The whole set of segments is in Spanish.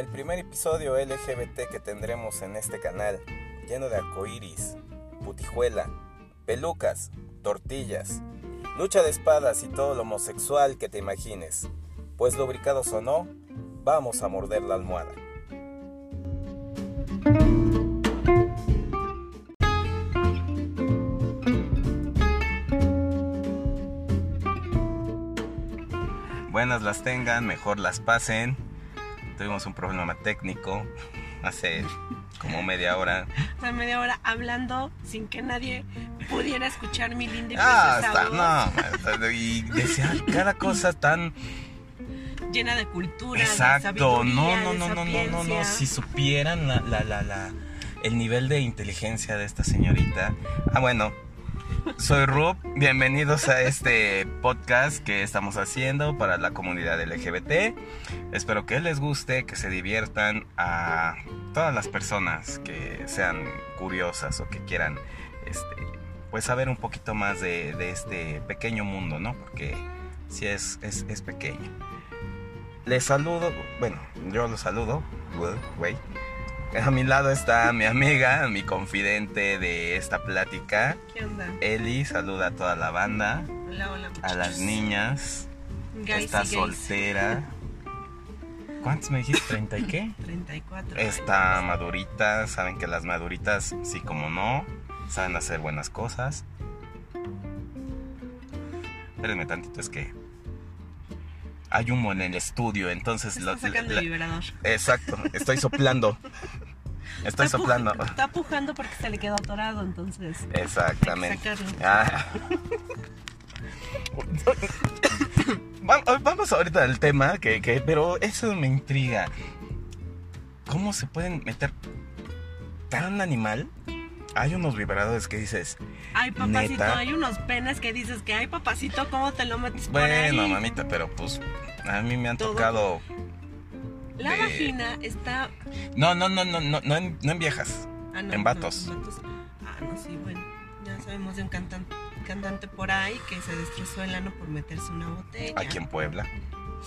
el primer episodio LGBT que tendremos en este canal, lleno de arcoíris, putijuela, pelucas, tortillas, lucha de espadas y todo lo homosexual que te imagines. Pues lubricados o no, vamos a morder la almohada. Buenas las tengan, mejor las pasen. Tuvimos un problema técnico hace como media hora. Hace media hora hablando sin que nadie pudiera escuchar mi linda y Ah, está, no. Y decía cada cosa tan Llena de cultura, exacto. No, no, de no, no, no, no, no. Si supieran la, la, la, la, el nivel de inteligencia de esta señorita. Ah, bueno. Soy Rub, bienvenidos a este podcast que estamos haciendo para la comunidad LGBT. Espero que les guste, que se diviertan a todas las personas que sean curiosas o que quieran este, pues saber un poquito más de, este pequeño mundo, ¿no? Porque sí es, es, es pequeño. Les saludo, bueno, yo los saludo, güey. A mi lado está mi amiga, mi confidente de esta plática. ¿Qué onda? Eli saluda a toda la banda, Hola, hola, a muchachos. las niñas. Guys está soltera. ¿Cuántos me dijiste? ¿30 y qué? 34. Está madurita, saben que las maduritas, sí como no, saben hacer buenas cosas. Espérenme tantito, es que hay humo en el estudio, entonces... Se lo- está sacando la- el vibrador. Exacto, estoy soplando. Estoy Está puj- soplando. Está pujando porque se le quedó atorado, entonces. Exactamente. Ah. Va- Vamos ahorita al tema, que, que- pero eso me intriga. ¿Cómo se pueden meter tan animal? Hay unos vibradores que dices, Ay, papacito, Neta. hay unos penes que dices que, ay, papacito, ¿cómo te lo metes por ahí? bueno, mamita, pero pues a mí me han Todo. tocado. La de- vagina está... No, no, no, no, no, no en, no en viejas. Ah, no, En no, vatos. en vatos. Ah, no, sí, bueno. Ya sabemos de un cantante, cantante por ahí que se destrozó el ano por meterse una botella. Aquí en Puebla,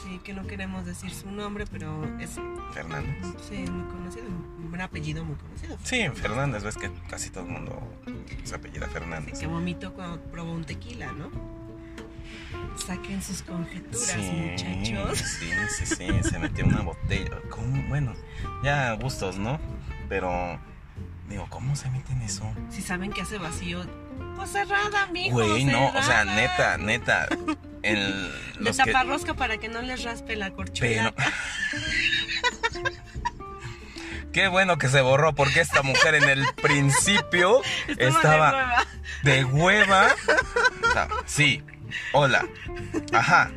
Sí, que no queremos decir su nombre, pero es, Fernández. sí, es muy conocido, un apellido muy conocido. Sí, Fernández, ves que casi todo el mundo se apellida Fernández. que vomitó cuando probó un tequila, ¿no? Saquen sus conjeturas, Sí, muchachos. sí, sí, sí, se metió una botella. ¿Cómo? Bueno, ya gustos, ¿no? Pero, digo, ¿cómo se meten eso? Si saben que hace vacío, pues cerrada, mijo. Güey, no, o sea, neta, neta. El, De los que, para que no les raspe la corcholata. pero, Qué bueno que se borró porque esta mujer en el principio estaba, de hueva. de hueva. Sí, hola, ajá,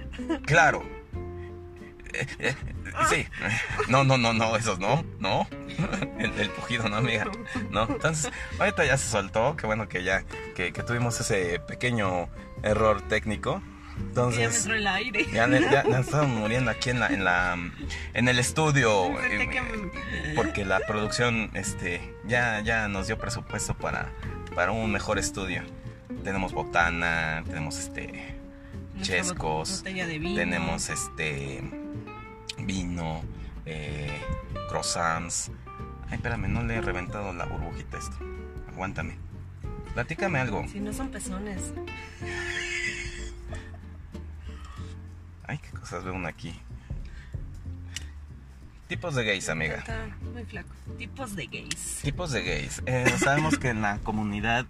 claro. Eh, eh, Sí, no, no, no, no, esos no, no. El, el pujido, no, amiga. No, entonces, ahorita ya se soltó. Qué bueno que ya, que, que tuvimos ese pequeño error técnico. Ya me Entonces, entró el aire. ya, ya, ya estábamos muriendo aquí en la, en la, en el estudio. Sentí eh, me- porque la producción este ya ya nos dio presupuesto para para un mejor estudio tenemos botana tenemos este chescos tenemos este vino eh, croissants ay espérame no le he reventado la burbujita a esto aguántame platícame algo Si no son pezones. Ay qué cosas veo uno aquí tipos de gays amiga Está muy flaco. Tipos de gays. Tipos de gays. Eh, sabemos que en la comunidad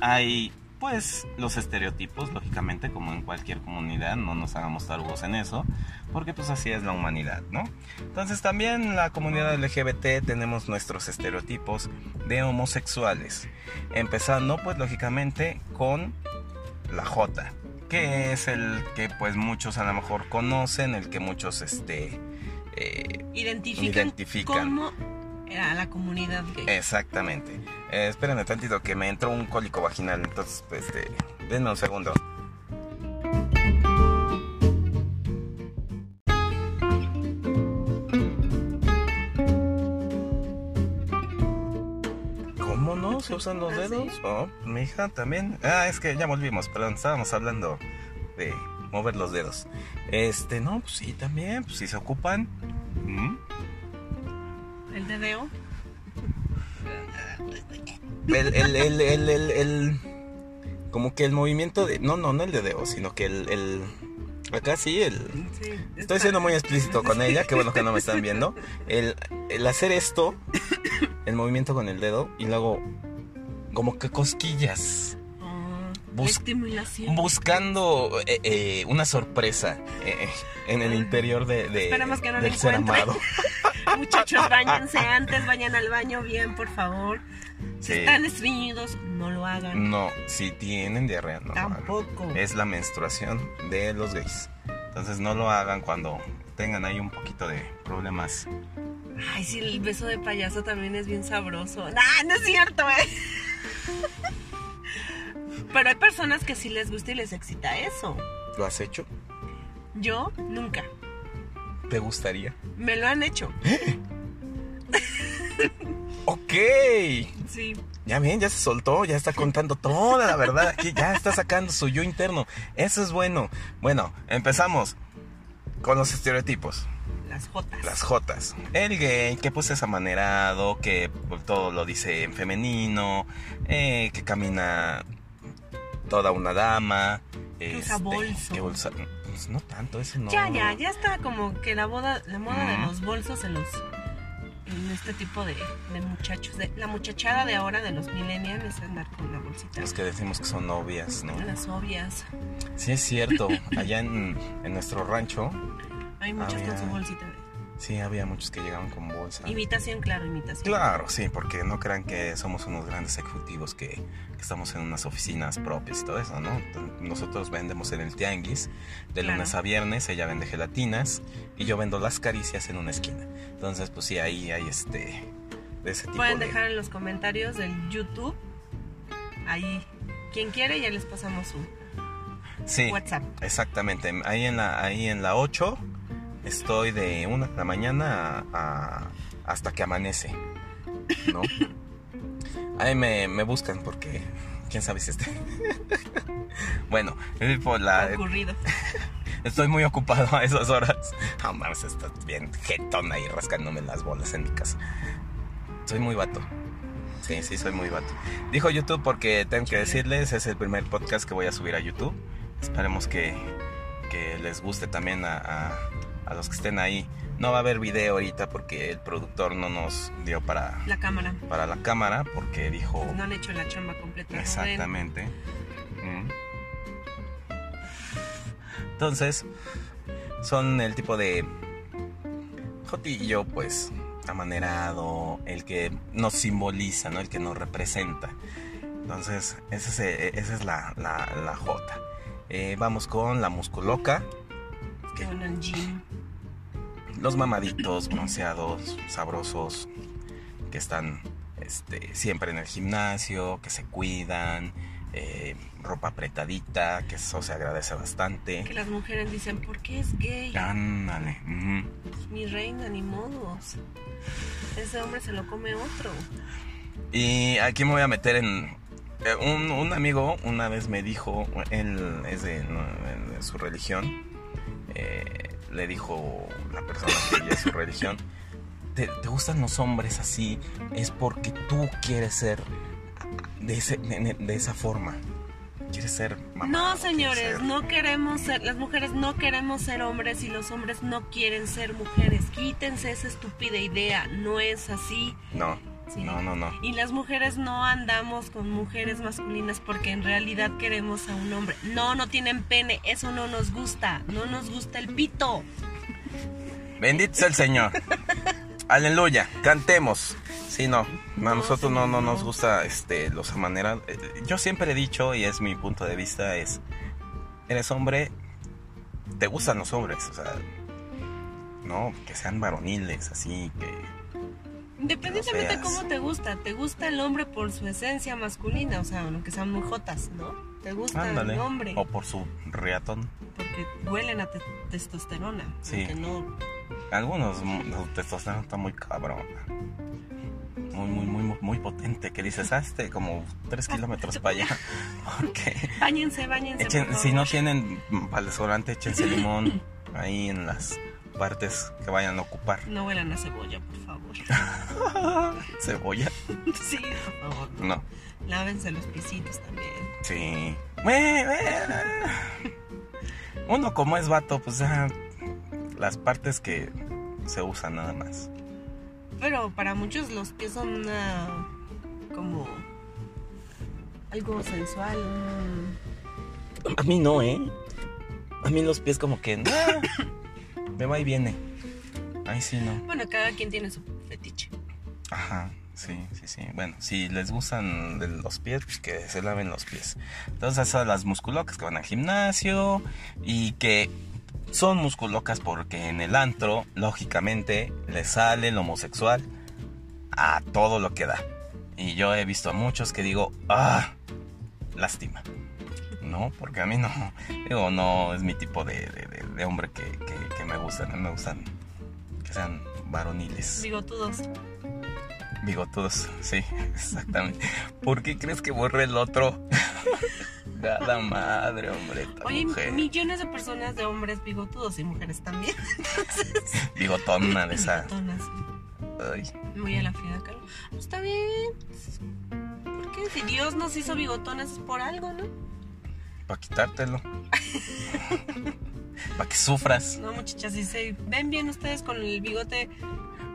hay, pues, los estereotipos, lógicamente, como en cualquier comunidad, no nos hagamos tarugos en eso, porque pues así es la humanidad, ¿no? Entonces también en la comunidad LGBT tenemos nuestros estereotipos de homosexuales, empezando, pues, lógicamente, con la J, que es el que, pues, muchos a lo mejor conocen, el que muchos, este... eh, Identifican, Identifican. como a la comunidad gay. Exactamente. Eh, espérenme tantito que me entró un cólico vaginal. Entonces, pues, este, denme un segundo. Usan los ¿Ah, dedos? sí? Oh, mi hija también. Ah, es que ya volvimos, perdón, estábamos hablando de mover los dedos. Este, no, pues sí, también, pues si se ocupan. ¿Mm? El dedeo. El, el, el, el, el, el- como que el movimiento de, no, no, no el dedeo, sino que el, el, acá sí, el, Sí. Estoy siendo muy explícito con ella, qué bueno que no me están viendo. El, el hacer esto, el movimiento con el dedo y luego como que cosquillas, Ah, Bus- estimulación. buscando eh, eh, una sorpresa eh, en el interior de, de- Esperemos que no del ser amado. Muchachos, bañense antes, vayan al baño bien, por favor. Si están estreñidos, no lo hagan. No, si tienen diarrea, no lo hagan. Tampoco. Es la menstruación de los gays. Entonces no lo hagan cuando tengan ahí un poquito de problemas. Ay, sí, el beso de payaso también es bien sabroso. Nah, no es cierto, eh. Pero hay personas que sí les gusta y les excita eso. ¿Lo has hecho? Yo nunca. ¿Te gustaría? Me lo han hecho. Ok. Sí. Ya bien, ya se soltó, ya está contando toda la verdad aquí, ya está sacando su yo interno. Eso es bueno. Bueno, empezamos con los estereotipos. Las jotas. Las Jotas. El gay que pues es amanerado, que pues, todo lo dice en femenino, eh, que camina toda una dama. Que este, bolso. que usa- pues, no tanto, eso no. Ya, ya, ya está como que la moda, la moda de los bolsos en los en este tipo de, de muchachos, de, la muchachada de ahora de los millennials es andar con la bolsita. Los que decimos que son novias, ¿no? Las obvias. Sí, es cierto. Allá en, en nuestro rancho, Hay muchos Había- con su bolsita de sí había muchos que llegaban con bolsa. imitación, claro, imitación. Claro, sí, porque no crean que somos unos grandes ejecutivos que, que estamos en unas oficinas propias y todo eso, ¿no? Nosotros vendemos en el tianguis de Claro. lunes a viernes, ella vende gelatinas y yo vendo las caricias en una esquina. Entonces, pues sí, ahí hay este de ese tipo Pueden de dejar en los comentarios del YouTube. Ahí, quien quiere, ya les pasamos su Sí, WhatsApp. exactamente. Ahí en la ahí en la 8 estoy de una de la mañana a- a- hasta que amanece, ¿no? Ahí me, me buscan porque quién sabe si esté. bueno, por la, Ocurrido. estoy muy ocupado a esas horas. Ah, mames, estás bien jetón ahí rascándome las bolas en mi casa. Soy muy vato. Sí, sí, soy muy vato. Dijo YouTube porque tengo que decirles, es el primer podcast que voy a subir a YouTube. Esperemos que, que les guste también a, a- a los que estén ahí. No va a haber video ahorita porque el productor no nos dio para, La cámara. para la cámara porque dijo... No han hecho la chamba completa. Exactamente. Mm. Entonces, son el tipo de Jotillo, pues, amanerado, el que nos simboliza, ¿no? El que nos representa. Entonces, ese es, eh, esa es la, la, la J. Eh, vamos con la musculoca, Que al gym. Los mamaditos, bronceados, sabrosos, que están este, siempre en el gimnasio, que se cuidan, eh, ropa apretadita, que eso se agradece bastante. Que las mujeres dicen, ¿por qué es gay? Ándale. Pues, mi reina, ni modos. Ese hombre se lo come otro. Y aquí me voy a meter en... eh, Un, un amigo una vez me dijo, él es de, no, de su religión, eh, le dijo la persona que es su religión, ¿te, te gustan los hombres así? Es porque tú quieres ser de, ese- de- de esa forma. Quieres ser mamá. No, señores, no queremos ser, las mujeres no queremos ser hombres y los hombres no quieren ser mujeres. Quítense esa estúpida idea, no es así. No, Sí. no, no, no. Y las mujeres no andamos con mujeres masculinas porque en realidad queremos a un hombre. No, no tienen pene, eso no nos gusta, no nos gusta el pito. Bendito sea el Señor. Aleluya. Cantemos. Sí, no. A No, nosotros no, no nos no. gusta este, los amanerados. Eh, Yo siempre he dicho, y es mi punto de vista, es... Eres hombre, te gustan los hombres, o sea... No, que sean varoniles, así, que... Independientemente de seas. cómo te gusta, te gusta el hombre por su esencia masculina, o sea, aunque sean muy jotas, ¿no? Te gusta Ándale. el hombre O por su riatón. porque huelen a te- testosterona. Sí. no Algunos, mm, los testosterona está muy cabrón. Muy, muy, muy, muy potente. Que dices, hazte como 3 kilómetros para allá. Porque... Báñense, báñense. Echen- por si no tienen para el échense limón ahí en las partes que vayan a ocupar. No huelan a cebolla, por favor. Cebolla. Sí, por favor. No. Lávense los pisitos también. Sí. Uno como es vato, pues ya las partes que se usan nada más. Pero para muchos los pies son una. como. algo sensual. un- A mí no, ¿eh? A mí los pies como que... me va y viene. Ahí sí no. Bueno, cada quien tiene su Ajá, sí, sí, sí. Bueno, si les gustan los pies, pues que se laven los pies. Entonces, son las musculocas que van al gimnasio y que son musculocas porque en el antro, lógicamente, le sale el homosexual a todo lo que da. Y yo he visto a muchos que digo, ah, lástima. No, porque a mí no, digo, no es mi tipo de, de- hombre que, que- que me gustan. A me gustan sean varoniles. Bigotudos. Bigotudos, sí, exactamente. ¿Por qué crees que borré el otro? Nada madre, hombre. Oye, mujer. millones de personas de hombres bigotudos y mujeres también. Bigotona de esa. Bigotonas. Ay, Muy a la Frida Kahlo. Pues está bien. ¿Por qué? Si Dios nos hizo bigotones es por algo, ¿no? para quitártelo. Para que sufras. No, muchachas, si se ven bien ustedes con el bigote,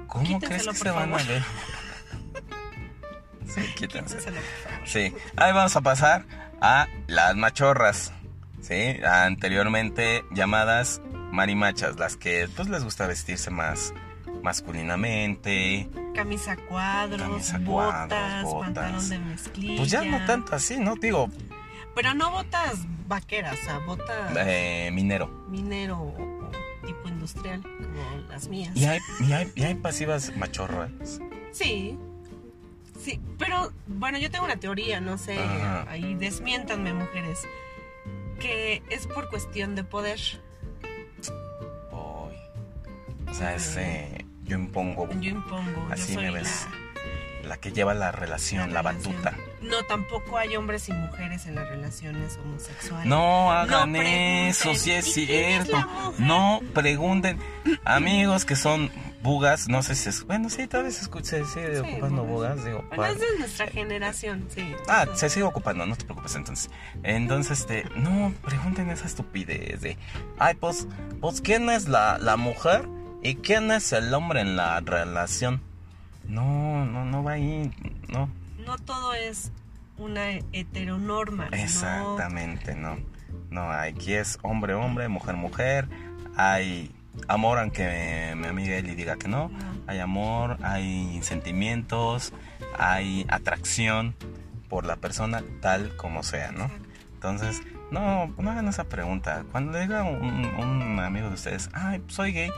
¿Cómo crees Quítenselo, que por se van a ver? Sí, quítense. quítenselo, por favor. Sí, ahí vamos a pasar a las machorras. Sí, anteriormente llamadas marimachas, las que pues les gusta vestirse más masculinamente. Camisa cuadros, Camisa botas, cuadros, botas. pantalón de mezclilla. Pues ya no tanto así, ¿no? Digo, Pero no botas vaqueras, o sea, botas eh, minero. minero o, o tipo industrial, como las mías. Y hay, y hay, y hay pasivas machorras. Sí. Sí, pero bueno, yo tengo una teoría, no sé, Ajá. ahí desmiéntanme mujeres, que es por cuestión de poder. Uy. O sea, es, eh, yo impongo Yo impongo, Así yo soy me ves. la, la que lleva la relación, la, relación. batuta. No, tampoco hay hombres y mujeres en las relaciones homosexuales. No hagan No eso, si es ¿y quién es cierto. No pregunten. Amigos que son bugas, no sé si es. Bueno, sí, tal vez se escucha- se sigue Sí, ocupando bugas. bugas. Digo, Bueno, es de nuestra generación, sí. Ah, se sigue ocupando, no te preocupes entonces. Entonces, este, no, pregunten esa estupidez de, ay, pues, pues, ¿quién es la, la mujer y quién es el hombre en la relación? No, no, no va ahí, no. No todo es una heteronorma. ¿no? Exactamente, no. No, aquí es hombre, hombre, mujer, mujer. Hay amor, aunque mi amiga Eli diga que no. No. Hay amor, hay sentimientos, hay atracción por la persona tal como sea, ¿no? Exacto. Entonces, no, no hagan esa pregunta. Cuando le diga un, un amigo de ustedes, ay, soy gay,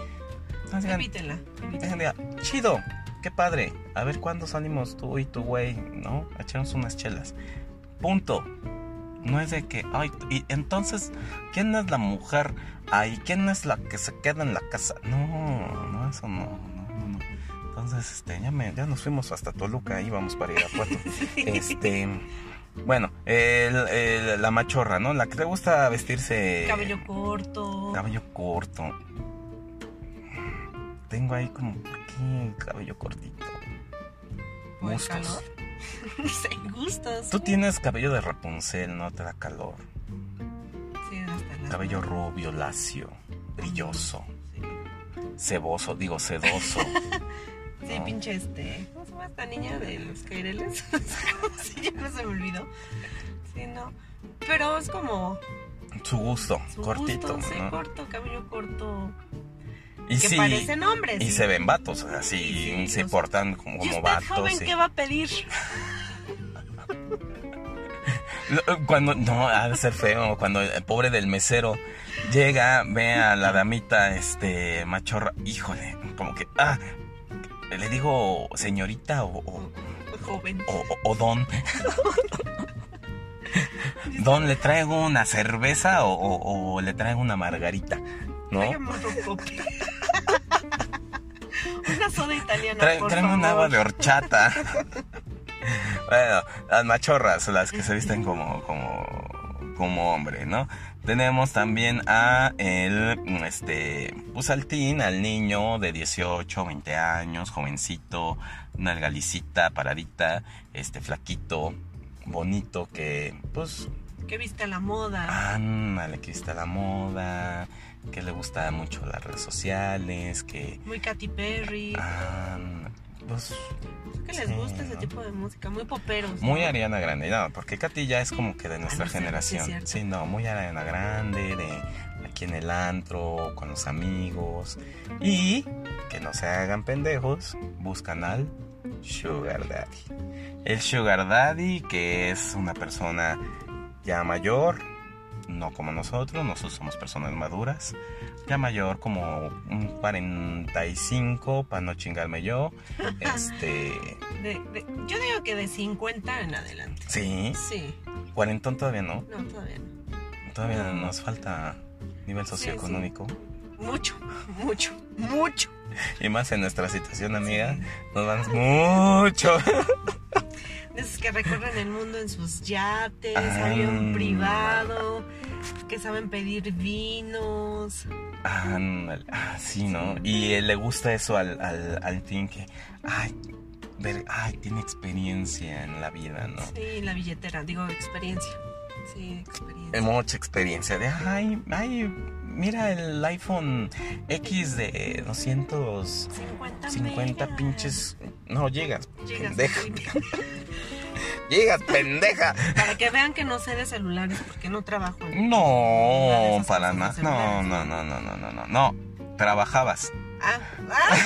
no digan, evítenla. Dejen de- chido, qué padre. A ver cuándo salimos tú y tu güey, ¿no? A echarnos unas chelas. Punto. No es de que, ay, y entonces, ¿quién es la mujer? Ay, ¿quién es la que se queda en la casa? No, no, eso no, no, no, no. Entonces, este, ya, me, ya nos fuimos hasta Toluca, íbamos para ir a Puerto. Este, bueno, el- el- la machorra, ¿no? La que te gusta vestirse... Cabello corto. Cabello corto. Tengo ahí como cabello cortito. ¿O el Gustos. calor? No sé, gustos. Tú tienes cabello de Rapunzel, no te da calor. Sí, hasta Cabello rubio, lacio, brilloso, Sí, ceboso, digo sedoso. Sí, No. pinche este. ¿Cómo se llama esta niña de los caireles? sí, ya no se me olvidó. Sí, no. Pero es como Su gusto, su cortito. gusto, sí, ¿no? corto, cabello corto. Y que sí, parecen hombres. y sí. se ven vatos, así Sí, sí, se los- portan como, ¿Y como usted, vatos. joven, qué va a pedir? Cuando, no, ha de ser feo, cuando el pobre del mesero llega, ve a la damita, este, machorra, híjole, como que, ah, le digo señorita o, o, Joven. o- o don, don, le traigo una cerveza o, o- o le traigo una margarita, ¿no? Una soda italiana, Trae- por tráeme un agua de horchata. bueno, las machorras, las que se visten como, como, como hombre, ¿no? Tenemos también a el, este, pues al niño de 18, 20 años, jovencito, una galicita, paradita, este, flaquito, bonito, que, pues... Que viste la moda. Ándale, que viste la moda, que le gusta mucho las redes sociales, que... Muy Katy Perry. Ah, pues... que les gusta ese tipo de música, muy poperos. Muy Ariana Grande, no, porque Katy ya es como que de nuestra Ah, no sé, generación. sí, Sí, no, muy Ariana Grande, de aquí en el antro, con los amigos. Y que no se hagan pendejos, buscan al Sugar Daddy. El Sugar Daddy, que es una persona ya mayor, no como nosotros, nosotros somos personas maduras, ya mayor como un 45, para no chingarme yo. Este, De- de- yo digo que de 50 en adelante. sí, Sí, cuarentón todavía no, no, todavía no. todavía nos falta nivel Sí, socioeconómico. Mucho, mucho, mucho. Y más en nuestra situación, amiga, nos vamos mucho. De esos que recorren el mundo en sus yates, Ah. avión privado, que saben pedir vinos. Ah, sí, ¿no? Y eh, le gusta eso al, al, al teen que, ay, ver, ay, tiene experiencia en la vida, ¿no? Sí, la billetera, digo experiencia. Sí, experiencia. Eh, Mucha experiencia de, ay, ay, mira el iPhone X de 250 50, megas. pinches, no, llegas, Gigas, pendeja, llegas, pendeja. Para que vean que no sé de celulares porque no trabajo en No, para nada, no, no, no, no, no, no, no, no, trabajabas. Ah, ah,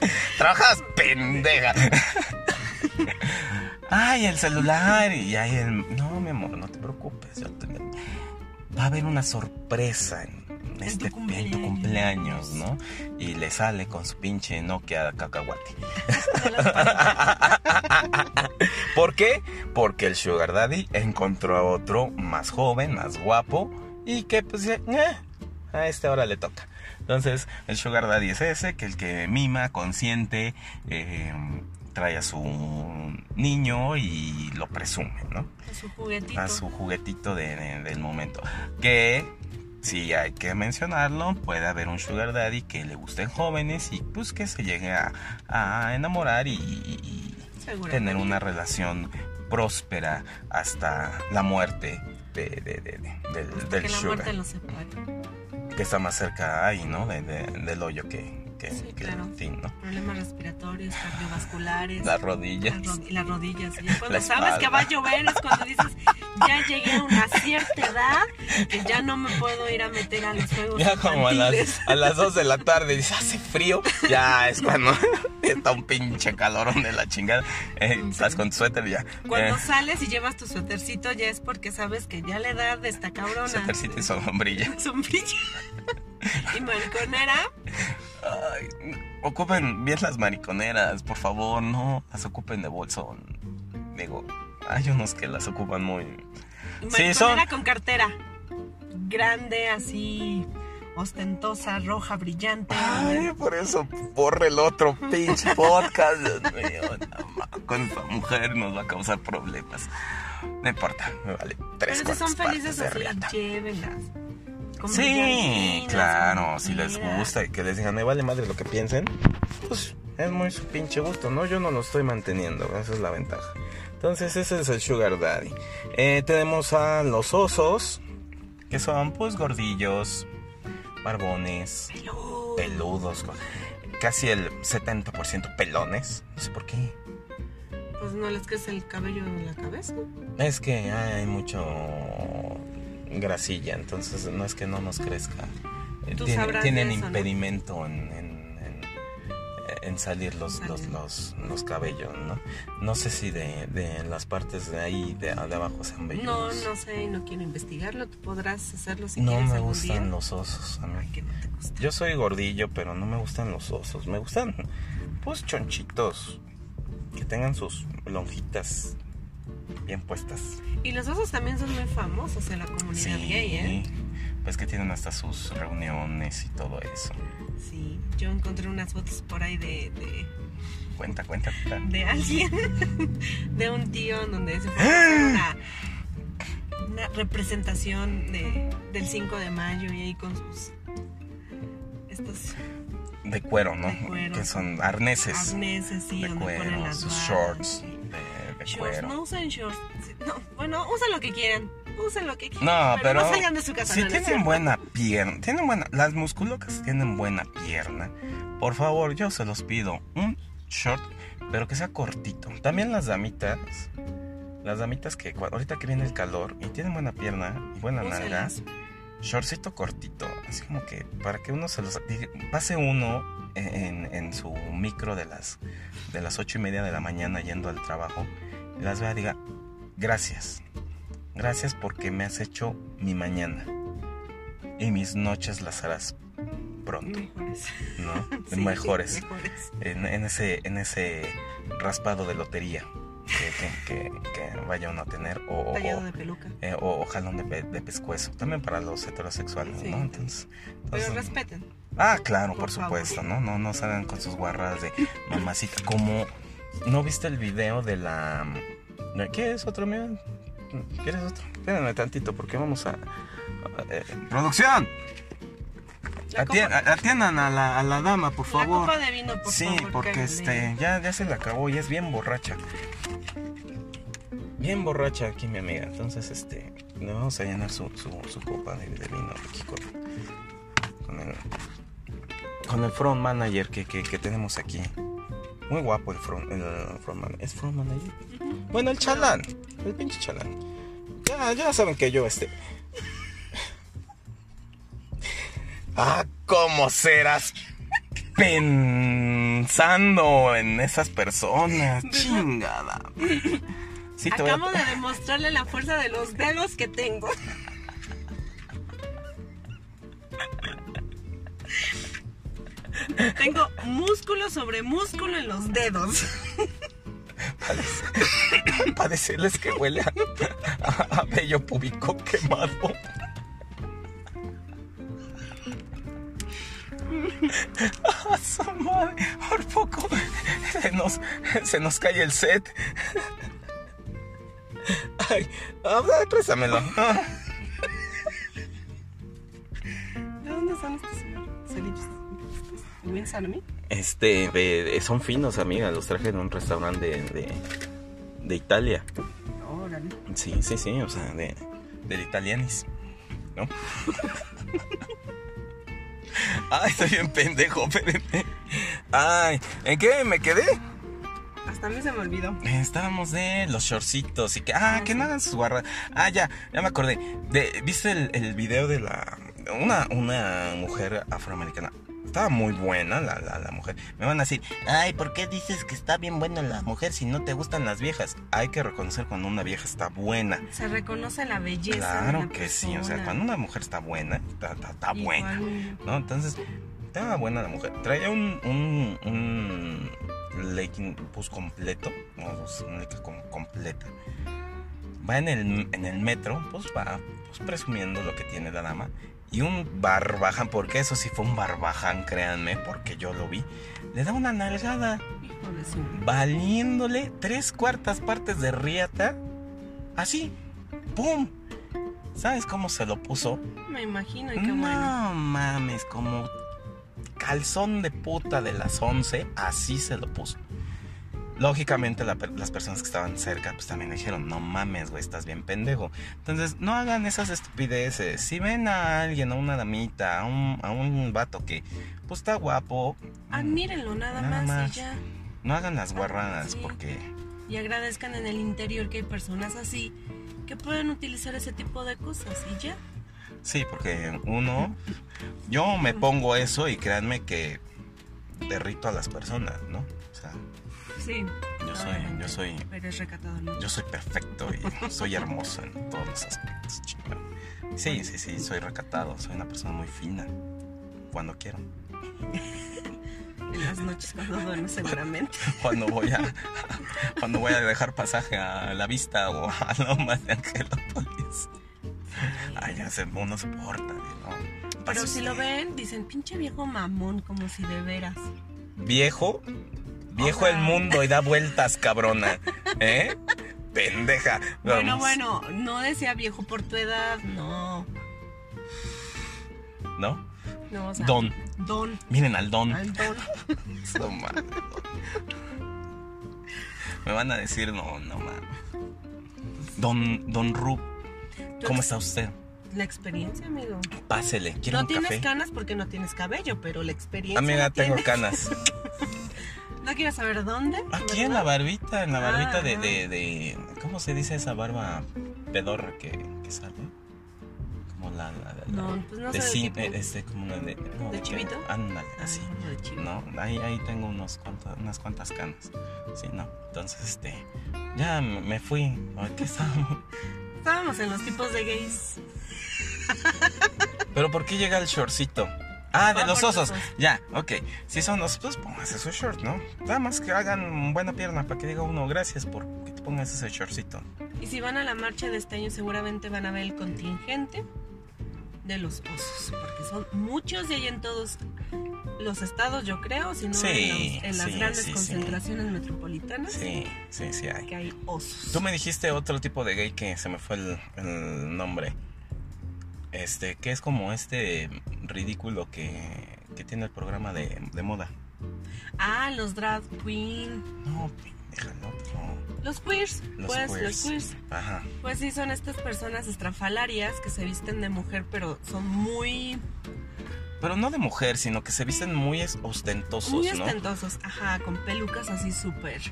Trabajas pendeja. Ay, el celular y ay, el... No, mi amor, no te preocupes. yo te- Va a haber una sorpresa en, este, en tu cumpleaños. cumpleaños, ¿no? Y le sale con su pinche Nokia cacahuate. ¿Por qué? Porque el Sugar Daddy encontró a otro más joven, más guapo y que pues eh, a este ahora le toca. Entonces el Sugar Daddy es ese, que el que mima, consiente, eh, trae a su niño y lo presume, ¿no? A su juguetito. A su juguetito de- de- del momento. Que, si hay que mencionarlo, puede haber un Sugar Daddy que le gusten jóvenes y pues que se llegue a, a enamorar y- tener una relación próspera hasta la muerte de, de- de- de- del, del que la sugar, muerte los separe. que está más cerca ahí, ¿no? De- de- del hoyo que, que, Sí, que claro. Problemas respiratorios, cardiovasculares. Las rodillas. Las, ro- y las rodillas. Y cuando La sabes que va a llover es cuando dices, ya llegué a una cierta edad que ya no me puedo ir a meter a los juegos Ya como a las, a las 2 de la tarde dice, hace frío. Ya es cuando está un pinche calorón de la chingada. Eh, estás con tu suéter y ya. Cuando Eh, sales y llevas tu suétercito ya es porque sabes que ya la edad está cabrona. suétercito y sombrilla. Sombrilla. y mariconera. Ay, ocupen bien las mariconeras, por favor, no las ocupen de bolso. Digo, hay unos que las ocupan muy. Mariconera Sí, son- con cartera. Grande, así, ostentosa, roja, brillante. Ay, por eso borre el otro pinche podcast. Dios mío, no, con esta mujer nos va a causar problemas. No importa, me vale tres Pero si son felices así, llévenlas. Con Sí, claro, con si les gusta y que les digan, me vale madre lo que piensen, pues es muy su pinche gusto, ¿no? Yo no lo estoy manteniendo, esa es la ventaja. Entonces ese es el Sugar Daddy. Eh, tenemos a los osos, que son pues gordillos, barbones, Peludo. peludos, casi el 70% pelones, no sé por qué. Pues no les crece el cabello en la cabeza. Es que hay mucho grasilla, entonces no es que no nos crezca. Eh, Tienen, ¿no? impedimento en, en- en- en salir los, los, los, los cabellos, ¿no? No sé si de, de las partes de ahí, de, de abajo, sean No, velludos. no sé, no quiero investigarlo. Tú podrás hacerlo si No quieres me algún gustan día. los osos a mí. Que no te gusta. Yo soy gordillo, pero no me gustan los osos. Me gustan, pues, chonchitos. Que tengan sus lonjitas bien puestas. Y los osos también son muy famosos en la comunidad gay, ¿eh? Pues que tienen hasta sus reuniones y todo eso. Sí. Yo encontré unas fotos por ahí de, de, Cuenta, cuenta, cuenta. de alguien, de un tío, en donde se fue a hacer una, representación de, del 5 de mayo y ahí con sus estos De cuero, ¿no? De cuero. Que son arneses. arneses sí, de donde ponen cuero, las sus shorts. Shorts, cuero. no usen shorts. No, bueno, usen lo que quieran. Usen lo que quieran. No, pero, no salgan de su casa. si no, tienen buena pierna, tienen buena, las musculocas tienen buena pierna. Por favor, yo se los pido un short, pero que sea cortito. También las damitas, las damitas que ahorita que viene el calor y tienen buena pierna y buena nalga, shortcito cortito, así como que para que uno se los pase uno en, en su micro de las de las ocho y media de la mañana yendo al trabajo las vea y diga gracias gracias porque me has hecho mi mañana y mis noches las harás pronto Mejores. no Sí, mejores mejores. en, en ese en ese raspado de lotería que, que- que- vaya uno a tener o, o- de peluca. eh, o, o jalón de, pe- de pescuezo también para los heterosexuales Sí. no entonces, Pero respeten. Ah, claro, Por por, favor. supuesto, ¿no? No, no salgan con sus guarradas de mamacita. Como, ¿no viste el video de la... ¿Quieres otro, amigo? ¿Quieres otro? Espérenme tantito, porque vamos a... eh, ¡Producción! La Atien- atiendan a la, a la dama, por La favor. copa de vino, por sí, favor. porque cáiganle. este ya, ya se le acabó y es bien borracha. Bien borracha aquí mi amiga. Entonces, este, le vamos a llenar su, su, su copa de, de vino aquí con, con el con el front manager que, que, que tenemos aquí. Muy guapo el front, el front manager. ¿Es front manager? Ujú. Bueno, el chalán. El pinche chalán. Ya, ya saben que yo este. Ah, ¿cómo serás pensando en esas personas? Chingada. Sí, te voy a- Acabo de demostrarle la fuerza de los dedos que tengo. Tengo músculo sobre músculo en los dedos. Parece- decirles que huele a, a, a bello púbico quemado. A su madre, por poco se nos, se nos cae el set. Ay, ah, préstamelo. Ah, ¿De dónde son estos Este, son finos, amiga. Los traje de un restaurante de, de, de Italia. Órale. Sí, sí, sí, o sea, de, del italianis, ¿no? Ay, estoy bien pendejo, espérenme. Ay, ¿en qué me quedé? Hasta a mí se me olvidó. Estábamos de los shortcitos y que, ah, que no hagan sus guarras. Ah, ya, ya me acordé. De, ¿Viste el, el video de la, una, una mujer afroamericana? Estaba muy buena la, la, la mujer. Me van a decir, ay, ¿por qué dices que está bien buena la mujer si no te gustan las viejas? Hay que reconocer cuando una vieja está buena. Se reconoce la belleza. de Claro la que sí, o sea, cuando una mujer está buena, está, está- buena, ¿no? Entonces, estaba buena la mujer. Traía un, un, un legging pues completo. Pues, un legging com- completa. Va en el, en el metro, pues va pues, presumiendo lo que tiene la dama. Y un barbaján, porque eso sí fue un barbaján, créanme, porque yo lo vi. Le da una nalgada, valiéndole tres cuartas partes de riata. Así, ¡pum! ¿Sabes cómo se lo puso? Me imagino, y qué no bueno. mames, como calzón de puta de las 11, así se lo puso. Lógicamente la las personas que estaban cerca pues también dijeron, no mames, güey, estás bien pendejo. Entonces, no hagan esas estupideces. Si ven a alguien, a una damita, a un, a un vato que pues está guapo, Admírenlo nada, Nada más, más. y ya. no hagan las guarradas Sí. porque... Y agradezcan en el interior que hay personas así que pueden utilizar ese tipo de cosas y ya. Sí, porque uno, yo me pongo eso y créanme que derrito a las personas, ¿no? O sea, Sí. yo soy, yo soy, Eres recatado, ¿no? yo soy perfecto y soy hermoso en todos los aspectos. chingado. Sí, sí, sí, soy recatado, soy una persona muy fina cuando quiero. En las noches cuando duermo seguramente. Cuando voy a, cuando voy a dejar pasaje a la vista o a Lomas de Angelópolis. Ay, ya se, uno se porta, ¿no? Pero si lo ven, dicen, pinche viejo mamón, como si de veras. Viejo, viejo el mundo y da vueltas, cabrona. ¿Eh? pendeja. Bueno, Vamos. bueno, no decía viejo por tu edad, no. ¿No? No, o sea, Don. Don. Miren al don. Al don. No mames. Me van a decir, no, no mames. Don, don Rub, ¿cómo está usted? La experiencia, amigo. Pásele, ¿quiere No un tienes café? canas porque no tienes cabello, pero la experiencia. Amiga, tengo tienes. canas. ¿No quieres saber dónde? Aquí en la barbita, en la barbita de, Ah. de, de- ¿Cómo se dice esa barba pedorra que, que sale? Como la... la, la- No, pues no de sé de este, como una de... no, ¿De chivito? Ándale, Ah, así. No, ahí, ahí tengo unos cuantos, unas cuantas canas. Sí, no. Entonces, este... Ya me fui. ¿Qué estábamos? Estábamos en los tipos de gays. Pero ¿por qué llega el shortcito? Ah, de los osos. Ya, ok. Si son osos, pues pónganse su short, ¿no? Nada más que hagan buena pierna para que diga uno gracias por que te pongas ese shortcito. Y si van a la marcha de este año, seguramente van a ver el contingente de los osos. Porque son muchos y hay en todos los estados, yo creo, si no Sí, en, los- en las sí, grandes sí. concentraciones metropolitanas, Sí, sí, sí hay. que hay osos. Tú me dijiste otro tipo de gay que se me fue el, el nombre. Este, que es como este ridículo que, que tiene el programa de, de moda. Ah, los drag queen. No, el otro. Los queers, Los pues, queers. los queers. Ajá. Pues sí, son estas personas estrafalarias que se visten de mujer, pero son muy, Pero no de mujer, sino que se visten muy ostentosos, muy ¿no? ostentosos. Ajá, con pelucas así súper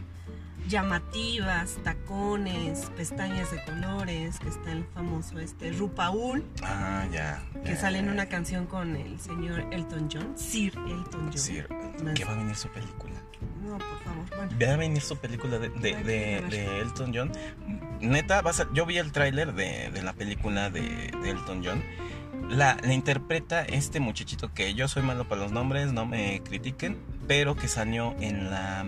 llamativas, tacones, pestañas de colores, que está el famoso este Rupaul, Ah, ya. que ya, sale en una canción con el señor Elton John, Sir Elton John. Más- que va a venir su película. No, por favor, bueno. Va a venir su película de, de, de- Elton John. Neta, va a yo vi el tráiler de, de la película de, de Elton John. La, la interpreta este muchachito que yo soy malo para los nombres, no me critiquen, pero que salió en la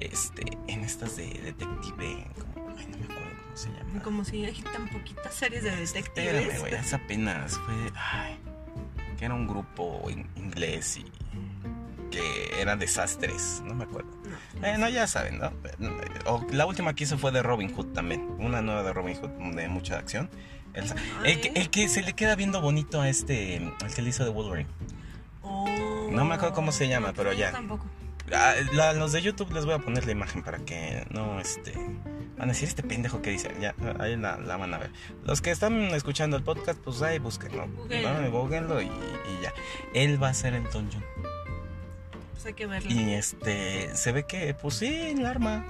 este en estas de detective, como- ay, no me acuerdo cómo se llama. Como si hay tan poquitas series de Espérame, detectives. güey, hace apenas fue. Ay, que era un grupo in- inglés y que eran desastres, no me acuerdo. No. Bueno, ya saben, ¿no? O la última que hizo fue de Robin Hood también. Una nueva de Robin Hood de mucha acción. El, el que, el que se le queda viendo bonito a este, el que le hizo de Wolverine. Oh. No me acuerdo cómo se llama, No, pero yo ya. Tampoco. Ah, la- los de YouTube les voy a poner la imagen para que no, este... Van a decir este pendejo que dice, ya, ahí la, la van a ver. Los que están escuchando el podcast, pues ahí búsquenlo. Búsquenlo y, y ya. Él va a ser el John. Pues hay que verlo. Y este, se ve que, pues sí, la arma.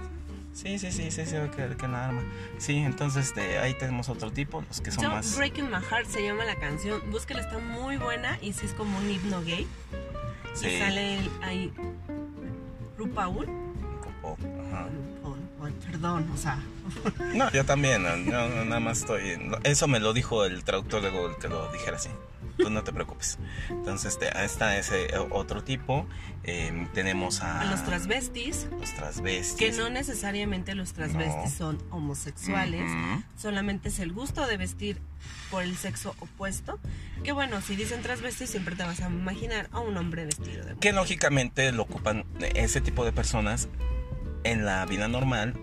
Sí, sí, sí, sí, se ve que, que la arma. Sí, entonces este, ahí tenemos otro tipo, los que son Don't más... Breaking My Heart se llama la canción. Búsquela, está muy buena y sí es como un himno gay. Sí. Y sale el- ahí Rupaul. Oh, ajá. Rupaul, ay, perdón, o sea. No, yo también, no, no, nada más estoy... Eso me lo dijo el traductor de Google, que lo dijera así. Tú no te preocupes. Entonces, este, ahí está ese otro tipo. Eh, tenemos a... A los transvestis, Los transvestis. que no necesariamente los transvestis No. son homosexuales. Ujú. Solamente es el gusto de vestir por el sexo opuesto. Que bueno, si dicen transvestis, siempre te vas a imaginar a un hombre vestido de mujer. Que lógicamente lo ocupan ese tipo de personas en la vida normal,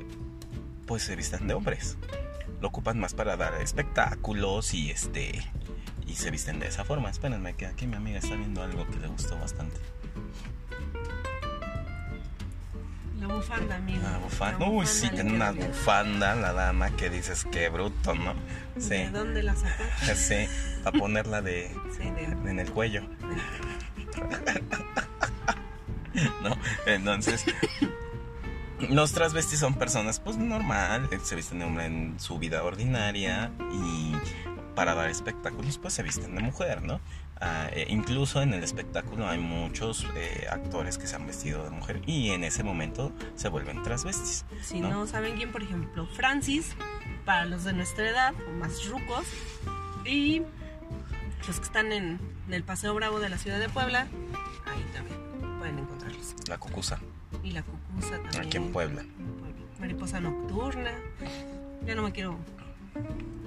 pues se visten de hombres. Lo ocupan más para dar espectáculos y este y se visten de esa forma. Espérenme que aquí mi amiga está viendo algo que le gustó bastante. La bufanda, amigo. La bufanda. La Uy, sí, tiene una bufanda la dama que dices que bruto, ¿no? Sí. ¿De dónde la sacó? Sí, para ponerla de Sí, de, en el cuello. ¿No? Entonces, los transvestis son personas, pues normal, eh, se visten de hombre en su vida ordinaria y para dar espectáculos, pues se visten de mujer, ¿no? Eh, incluso en el espectáculo hay muchos eh, actores que se han vestido de mujer y en ese momento se vuelven transvestis. Si ¿no? no saben quién, por ejemplo, Francis, para los de nuestra edad o más rucos, y los que están en, en el Paseo Bravo de la ciudad de Puebla, ahí también pueden encontrarlos. La cocusa, Y la cucusa también. aquí en Puebla. Mariposa nocturna. Ya no me quiero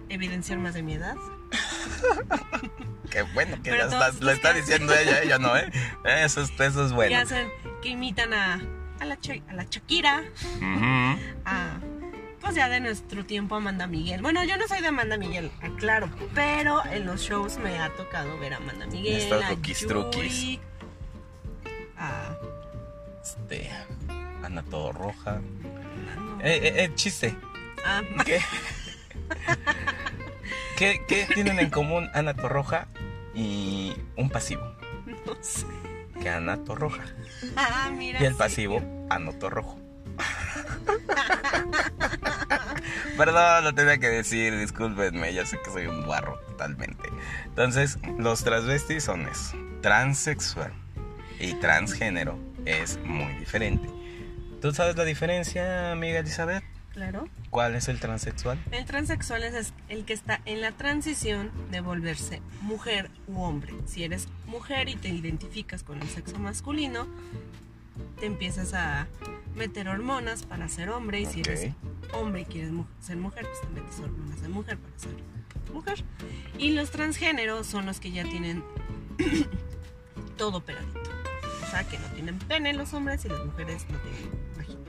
evidenciar más de mi edad. Qué bueno que todos está, lo está diciendo ella, ella no, ¿eh? Eso es, eso es Que bueno. hacen, que imitan a, a, la, a la Shakira, a, pues ya de nuestro tiempo Amanda Miguel. Bueno, yo no soy de Amanda Miguel, aclaro, pero en los shows me ha tocado ver a Amanda Miguel, Estas a ruquis Yuri, truquis. a- Este, Ana Todo Roja. Eh, eh, eh, chiste. a- ¿Qué? ¿Qué, qué tienen en común Ana Torroja y un pasivo? no sé. Que Ana Torroja. Ah, mira. Y el pasivo, Anoto Rojo. Perdón, lo tenía que decir, discúlpenme, ya sé que soy un guarro totalmente. Entonces, los transvestis son eso, transexual y transgénero es muy diferente. ¿Tú sabes la diferencia, amiga Elizabeth? Claro. ¿Cuál es el transexual? El transexual es el que está en la transición de volverse mujer u hombre. Si eres mujer y te identificas con el sexo masculino, te empiezas a meter hormonas para ser hombre. Y si eres hombre y quieres ser mujer, pues te metes hormonas de mujer para ser mujer. Y los transgéneros son los que ya tienen todo operadito. Sea, que no tienen pene los hombres y las mujeres no tienen vagina.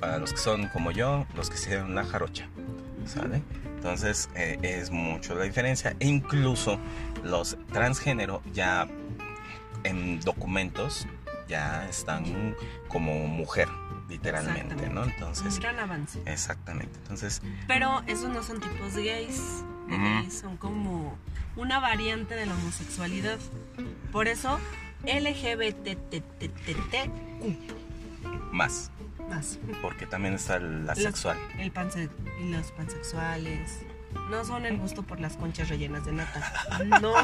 Para los que son como yo, los que hicieron la jarocha. ¿Sale? Entonces eh, es mucho la diferencia. E incluso los transgénero ya en documentos ya están como mujer, literalmente, ¿no? Un Entonces, gran avance. exactamente. Entonces, Pero esos no son tipos gays. Ujú. gays, Son como una variante de la homosexualidad. Por eso, LGBTTTTQ más. más. Porque también está la Los- sexual. El panse, y los pansexuales. No son el gusto por las conchas rellenas de nata. No.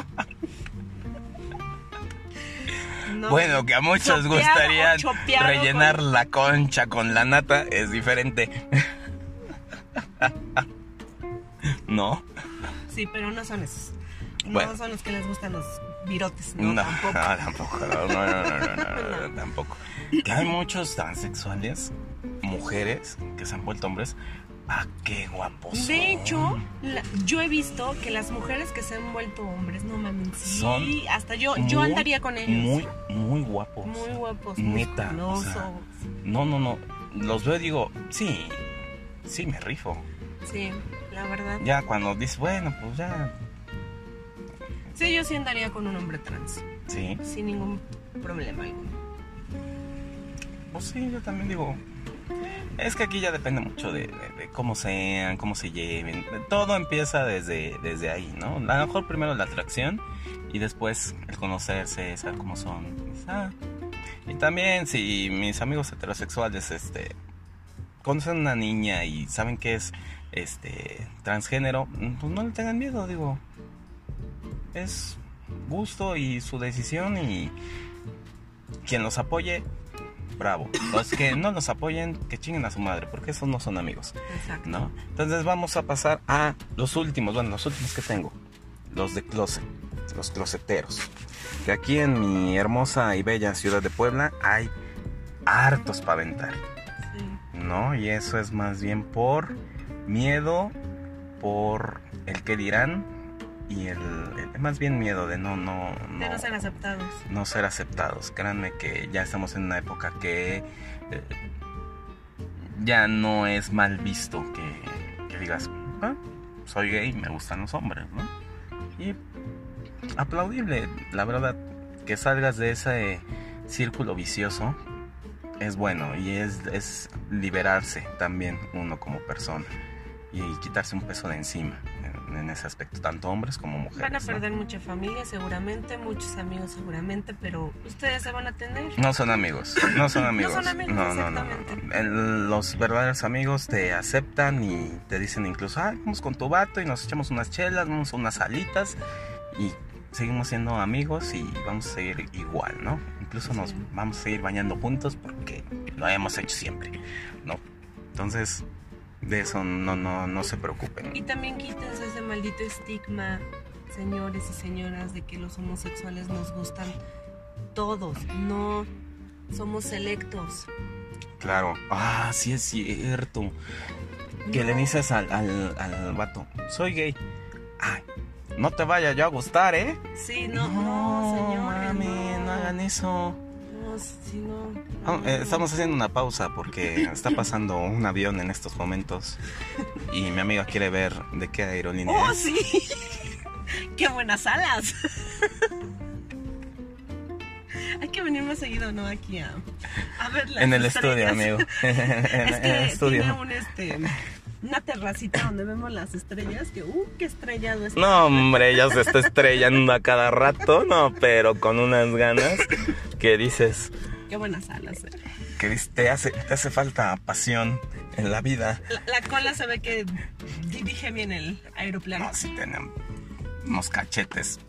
No. Bueno, que a muchos Chopeado, gustaría rellenar con- la concha con la nata, es diferente. ¿No? Sí, pero no son esos. No son los que les gustan los virotes. No, tampoco. no, tampoco, no, no, no, no, no, no, no, tampoco. Que hay muchos transexuales, mujeres que se han vuelto hombres. Ah, qué guapos. De hecho, yo he visto que las mujeres que se han vuelto hombres, no mames, sí, Son hasta yo, yo andaría con ellos. Muy, muy guapos. Muy guapos, Neta, o sea, musculosos. No, no, no. Los veo y digo, sí, sí me rifo. Sí, la verdad. Ya cuando dices, bueno, pues ya, Sí, yo sí andaría con un hombre trans, sí. sin ningún problema alguno. Pues sí, yo también digo. Es que aquí ya depende mucho de, de- de cómo sean, cómo se lleven. Todo empieza desde, desde ahí, ¿no? A lo mejor primero la atracción y después el conocerse, saber cómo son. Pues, ah. Y también si mis amigos heterosexuales este, conocen a una niña y saben que es este transgénero, pues no le tengan miedo, digo. Es gusto y su decisión y quien los apoye, bravo. Los que no los apoyen, que chinguen a su madre, porque esos no son amigos, Exacto. ¿no? Entonces vamos a pasar a los últimos, bueno, los últimos que tengo, los de closet, los closeteros. Que aquí en mi hermosa y bella ciudad de Puebla hay hartos para aventar, Sí. ¿no? Y eso es más bien por miedo, por el que dirán y el, el- más bien miedo de no, no, De no ser aceptados. no ser aceptados. Créanme que ya estamos en una época que eh, ya no es mal visto que, que digas, "Ah, soy gay, me gustan los hombres, ¿no? Y aplaudible, la verdad, que salgas de ese círculo vicioso es bueno y es, es liberarse también uno como persona y quitarse un peso de encima en, ese aspecto, tanto hombres como mujeres. Van a ¿no? perder mucha familia seguramente, muchos amigos seguramente, pero ustedes se van a tener. No son amigos, no son amigos. son amigos, no, no, no, no. El- los verdaderos amigos te aceptan y te dicen incluso, ah, vamos con tu vato y nos echamos unas chelas, vamos a unas salitas y seguimos siendo amigos y vamos a seguir igual, ¿no? Incluso nos Sí. vamos a seguir bañando juntos porque lo hemos hecho siempre, ¿no? Entonces, de eso no, no, no se preocupen. Y también quítense ese maldito estigma, señores y señoras, de que los homosexuales nos gustan todos, no somos selectos. Claro. Ah, sí es cierto. Que le No. dices al, al, al vato, soy gay. Ay, no te vaya yo a gustar, ¿eh? Sí, no, no, señores. mami, no. hagan eso. No, no. Ah, no, eh, no. estamos haciendo una pausa porque está pasando un avión en estos momentos y mi amiga quiere ver de qué aerolínea ¡Oh, es. sí! ¡Qué buenas alas! Hay que venir más seguido, ¿no? Aquí a, a ver las En el estudio, amigo. en, Es que estudio. tiene un, este, una terracita donde vemos las estrellas. Que, ¡uh, qué estrellado está! No, hombre, ella se está estrellando a cada rato, no, pero con unas ganas que dices ¡Qué buenas alas! eh. que te hace, te hace falta pasión en la vida. La, la cola se ve que dirige bien el aeroplano. No, si tienen unos cachetes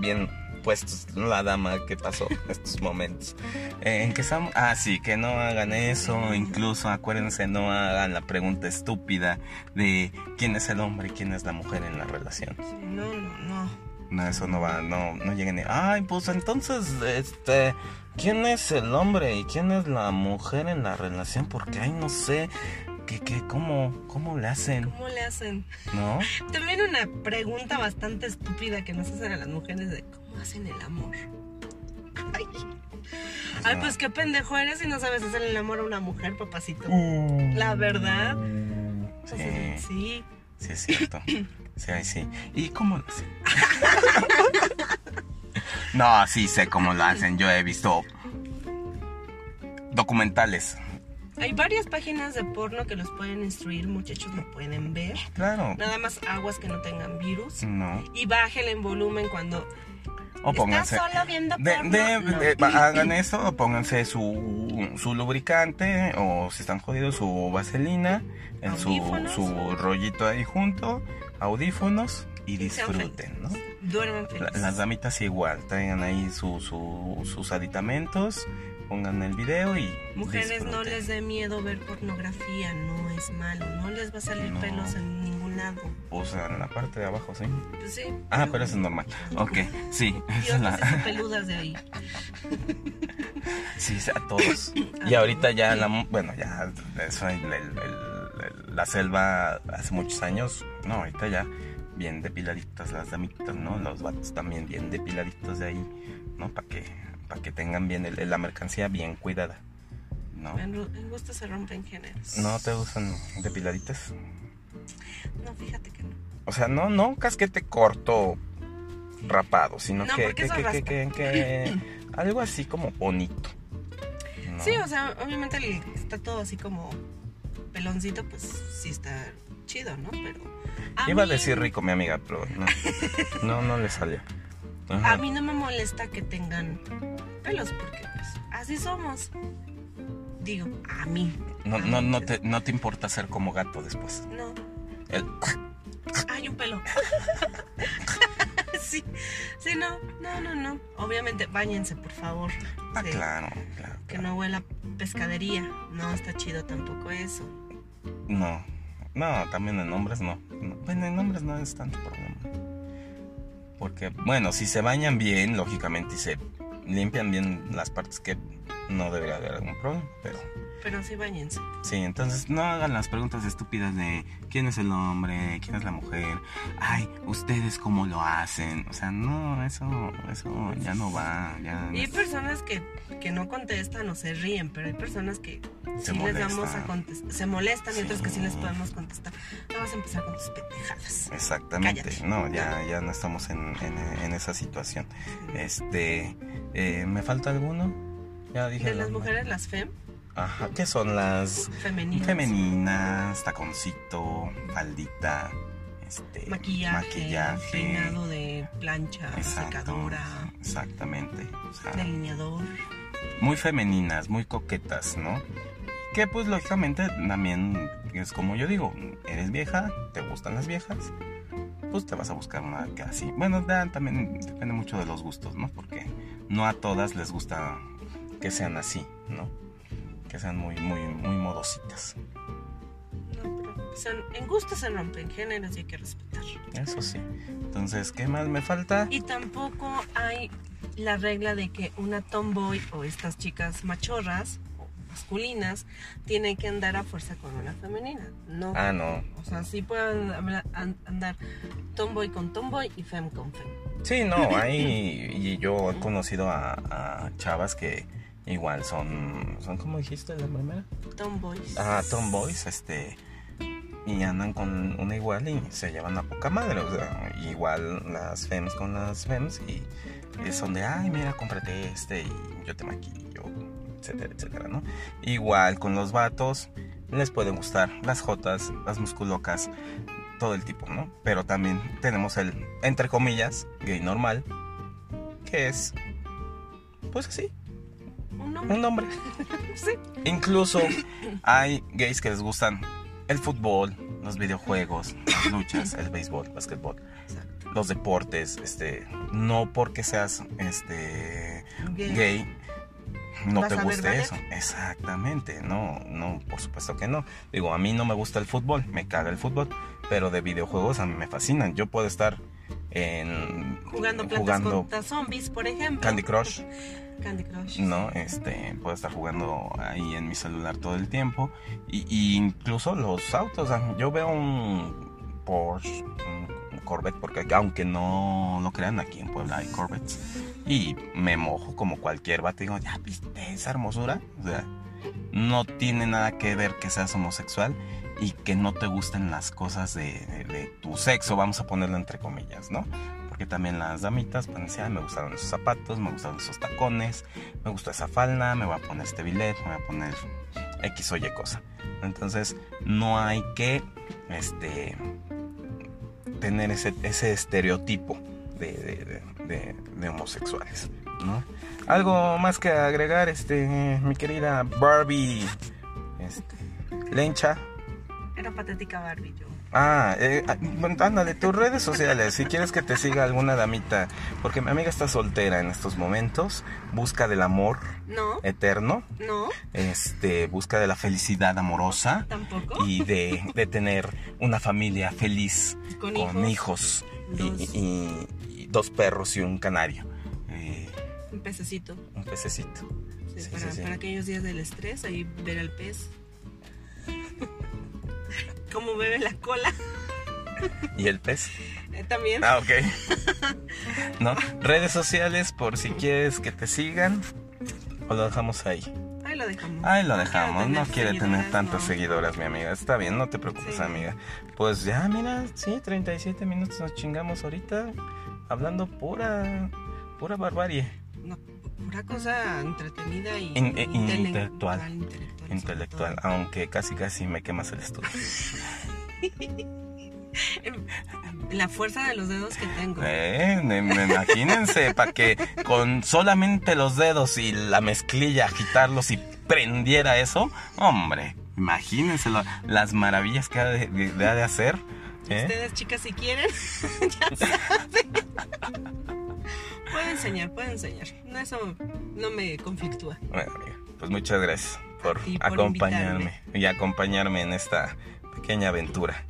bien puestos la dama que pasó estos momentos. Eh, ¿En qué estamos? Ah, sí, que no hagan eso. Incluso acuérdense, no hagan la pregunta estúpida de quién es el hombre y quién es la mujer en la relación. No, no, no. No, eso no va, no, no lleguen. Ay, pues entonces, este, ¿quién es el hombre y quién es la mujer en la relación? Porque, ay, no sé, que, que, cómo, cómo le hacen, ¿Cómo le hacen? ¿no? También una pregunta bastante estúpida que nos hacen a las mujeres de cómo hacen el amor. Ay, Ay, pues qué pendejo eres si no sabes hacer el amor a una mujer, papacito. La verdad. O sea, Sí, sí. sí es cierto. Sí, sí. ¿Y cómo lo hacen? No, sí sé cómo lo hacen. Yo he visto documentales. Hay varias páginas de porno que los pueden instruir, muchachos lo pueden ver. Claro. Nada más aguas que no tengan virus. No. Y bájenle en volumen cuando O pónganse. estás solo viendo porno. de- No. de- va- hagan eso, o pónganse su, su lubricante o si están jodidos su vaselina, en su, su rollito ahí junto, audífonos y disfruten, ¿no? felices. La- felices. las damitas igual, traigan ahí su, su- sus aditamentos, pongan el video y Mujeres, no les dé miedo ver pornografía, no es malo, no les va a salir No. pelos en ningún lado. O sea, en la parte de abajo, ¿sí? Pues sí. Ah, pero eso es normal. Ok, sí, Y es la... peludas de ahí. Sí, a todos. Y ahorita ya, la, bueno, ya eso, el- el- el- la selva hace muchos años, no, ahorita ya bien depiladitas las damitas, ¿no? Los vatos también bien depiladitos de ahí, ¿no? Para que, para que tengan bien el- la mercancía bien cuidada, ¿no? En, en gusto se rompen géneros. ¿No te usan depiladitas? No, fíjate que no. O sea, no, no casquete corto, rapado, sino No, que, que, que, que, algo así como bonito. ¿no? Sí, o sea, obviamente el- está todo así como peloncito, pues sí está chido, ¿no? Pero. A Iba a decir rico mi amiga, pero no, no, no le salió. Ajá. A mí no me molesta que tengan pelos, porque pues así somos. Digo, a mí. No, no, no, te, no te importa ser como gato después. No. El- Hay un pelo. sí, sí, no, no, no, no. Obviamente, bañense, por favor. Ah, Sí, claro, claro. Que no huela pescadería. No está chido tampoco eso. No, no, también en hombres no. No, Bueno, en hombres no es tanto problema. Porque, bueno, si se bañan bien, lógicamente, y se limpian bien las partes que no debería haber algún problema, pero... Pero sí, bañense. Sí, entonces no hagan las preguntas estúpidas de quién es el hombre, quién es la mujer, ay, ustedes cómo lo hacen. O sea, no, eso, eso ya no va, ya Y hay personas que, que no contestan o se ríen, pero hay personas que Se sí les damos molestan. a contestar. Se molestan y otras que sí les Sí. podemos contestar. No vas a empezar con tus pendejadas. Exactamente, Cállate. no, ya, ya no estamos en, en- en esa situación. Este, eh, ¿me falta alguno? Ya dije. De las mujeres, las fem, Ajá, ¿qué son las femeninas. femeninas? Taconcito, faldita, este, Maquillaje, maquillaje, peinado de plancha, exacto, secadora, exactamente, o sea, delineador. muy femeninas, muy coquetas, ¿no? Que pues lógicamente también es como yo digo, eres vieja, te gustan las viejas, pues te vas a buscar una que así. Bueno, también depende mucho de los gustos, ¿no? Porque no a todas les gusta que sean así, ¿no? Que sean muy, muy, muy modositas. No, pero son- en gusto se rompen géneros y hay que respetar. Eso sí. Entonces, ¿qué más me falta? Y tampoco hay la regla de que una tomboy o estas chicas machorras o masculinas tienen que andar a fuerza con una femenina. No. Ah, no. O sea, sí pueden andar tomboy con tomboy y fem con fem. Sí, no, hay. Y yo he conocido a, a chavas que igual son. ¿Son como dijiste la primera? Tomboys. Ah, tomboys, este. Y andan con una igual y se llevan a poca madre. O sea, igual las fems con las fems y, y son de, ay, mira, cómprate este y yo te maquillo, etcétera, etcétera, ¿no? Igual con los vatos les pueden gustar las jotas, las musculocas, todo el tipo, ¿no? Pero también tenemos el, entre comillas, gay normal, que es, pues así, Un hombre. Sí. Incluso hay gays que les gustan el fútbol, los videojuegos, las luchas, el béisbol, básquetbol, Exacto. los deportes, este, no porque seas este Gay. gay no ¿Vas te guste eso. Exactamente, no, no, por supuesto que no. Digo, a mí no me gusta el fútbol, me caga el fútbol, pero de videojuegos a mí me fascinan. Yo puedo estar en Jugando plantas jugando contra zombies, por ejemplo. Candy Crush. Candy Crush. No, este, puedo estar jugando ahí en mi celular todo el tiempo. Y, incluso los autos. Yo veo un Porsche, un Corvette, porque aunque no lo crean, aquí en Puebla hay Corvettes. Y me mojo como cualquier vato. Digo, ya viste esa hermosura. O sea, no tiene nada que ver que seas homosexual y que no te gusten las cosas de- de tu sexo, vamos a ponerlo entre comillas, ¿no? Porque también las damitas pueden decir, "Ay, me gustaron esos zapatos, me gustaron esos tacones, me gustó esa falda, me voy a poner este billet, me voy a poner X o Y cosa. Entonces, no hay que este, tener ese, ese estereotipo de- de- de homosexuales, ¿no? Algo más que agregar, este, mi querida Barbie, este, Lencha. Era patética Barbie yo. Ah, eh, ah, bueno, ándale, tus redes sociales, si quieres que te siga alguna damita, porque mi amiga está soltera en estos momentos, busca del amor No, eterno, no, este, busca de la felicidad amorosa tampoco. y de, de tener una familia feliz Con con hijos. hijos, y, Dos. y- y dos perros y un canario, eh, Un pececito. un pececito. Sí, Sí, para, sí. para aquellos días del estrés, ahí ver al pez. Cómo bebe la cola. ¿Y el pez? Eh, También. Ah, ok. ¿No? Redes sociales por si quieres que te sigan. O lo dejamos ahí. Ahí lo dejamos. Ahí lo dejamos. No quiere tener tantas no. seguidoras, mi amiga. Está bien, no te preocupes, Sí. amiga. Pues ya, mira, sí, 37 minutos nos chingamos ahorita. Hablando pura. Pura barbarie. No, pura cosa entretenida y In- eh, intele- intelectual. intelectual. Aunque casi casi me quemas el estudio. La fuerza de los dedos que tengo. Eh, imagínense, para que con solamente los dedos y la mezclilla agitarlos y prendiera eso, hombre, imagínense lo- las maravillas que ha de, de- de- ha de hacer. ¿eh? Ustedes, chicas, si quieren, ya saben. Enseñar, puede enseñar. No, eso no me conflictúa. Bueno, amiga, pues muchas gracias por, A ti por acompañarme y acompañarme en esta pequeña aventura.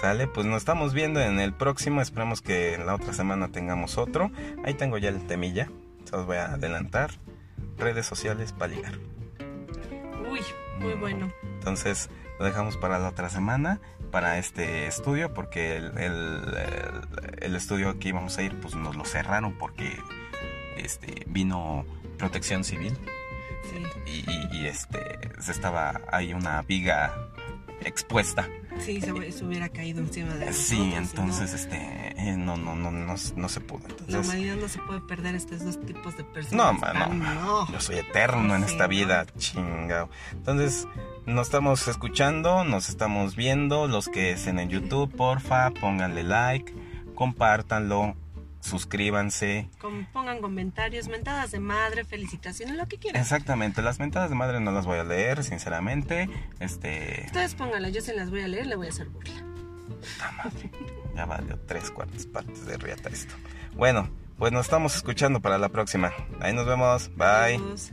¿Sale? Pues nos estamos viendo en el próximo. Esperemos que la otra semana tengamos otro. Ahí tengo ya el temilla. Se los voy a adelantar. Redes sociales para ligar. Uy, muy bueno. Entonces lo dejamos para la otra semana, para este estudio, porque el, el- estudio que íbamos a ir, pues nos lo cerraron porque este, vino protección civil Sí, y, este, se estaba ahí una viga expuesta. sí se, hubiera caído encima de nosotros. Sí, entonces este, eh, no, no, no, no, no se pudo. la humanidad no se puede perder estos dos tipos de personas. no, no. Yo soy eterno en esta vida, chingado. Entonces, nos estamos escuchando, nos estamos viendo. Los que estén en YouTube, porfa, pónganle like, compártanlo, suscríbanse. Pongan comentarios, mentadas de madre, felicitaciones, lo que quieran. Exactamente, las mentadas de madre no las voy a leer, sinceramente. Este. Ustedes pónganlas, yo se las voy a leer, le voy a hacer burla. madre, Ya valió tres cuartas partes de riata esto. Bueno, pues nos estamos escuchando para la próxima. Ahí nos vemos. Bye. Adiós.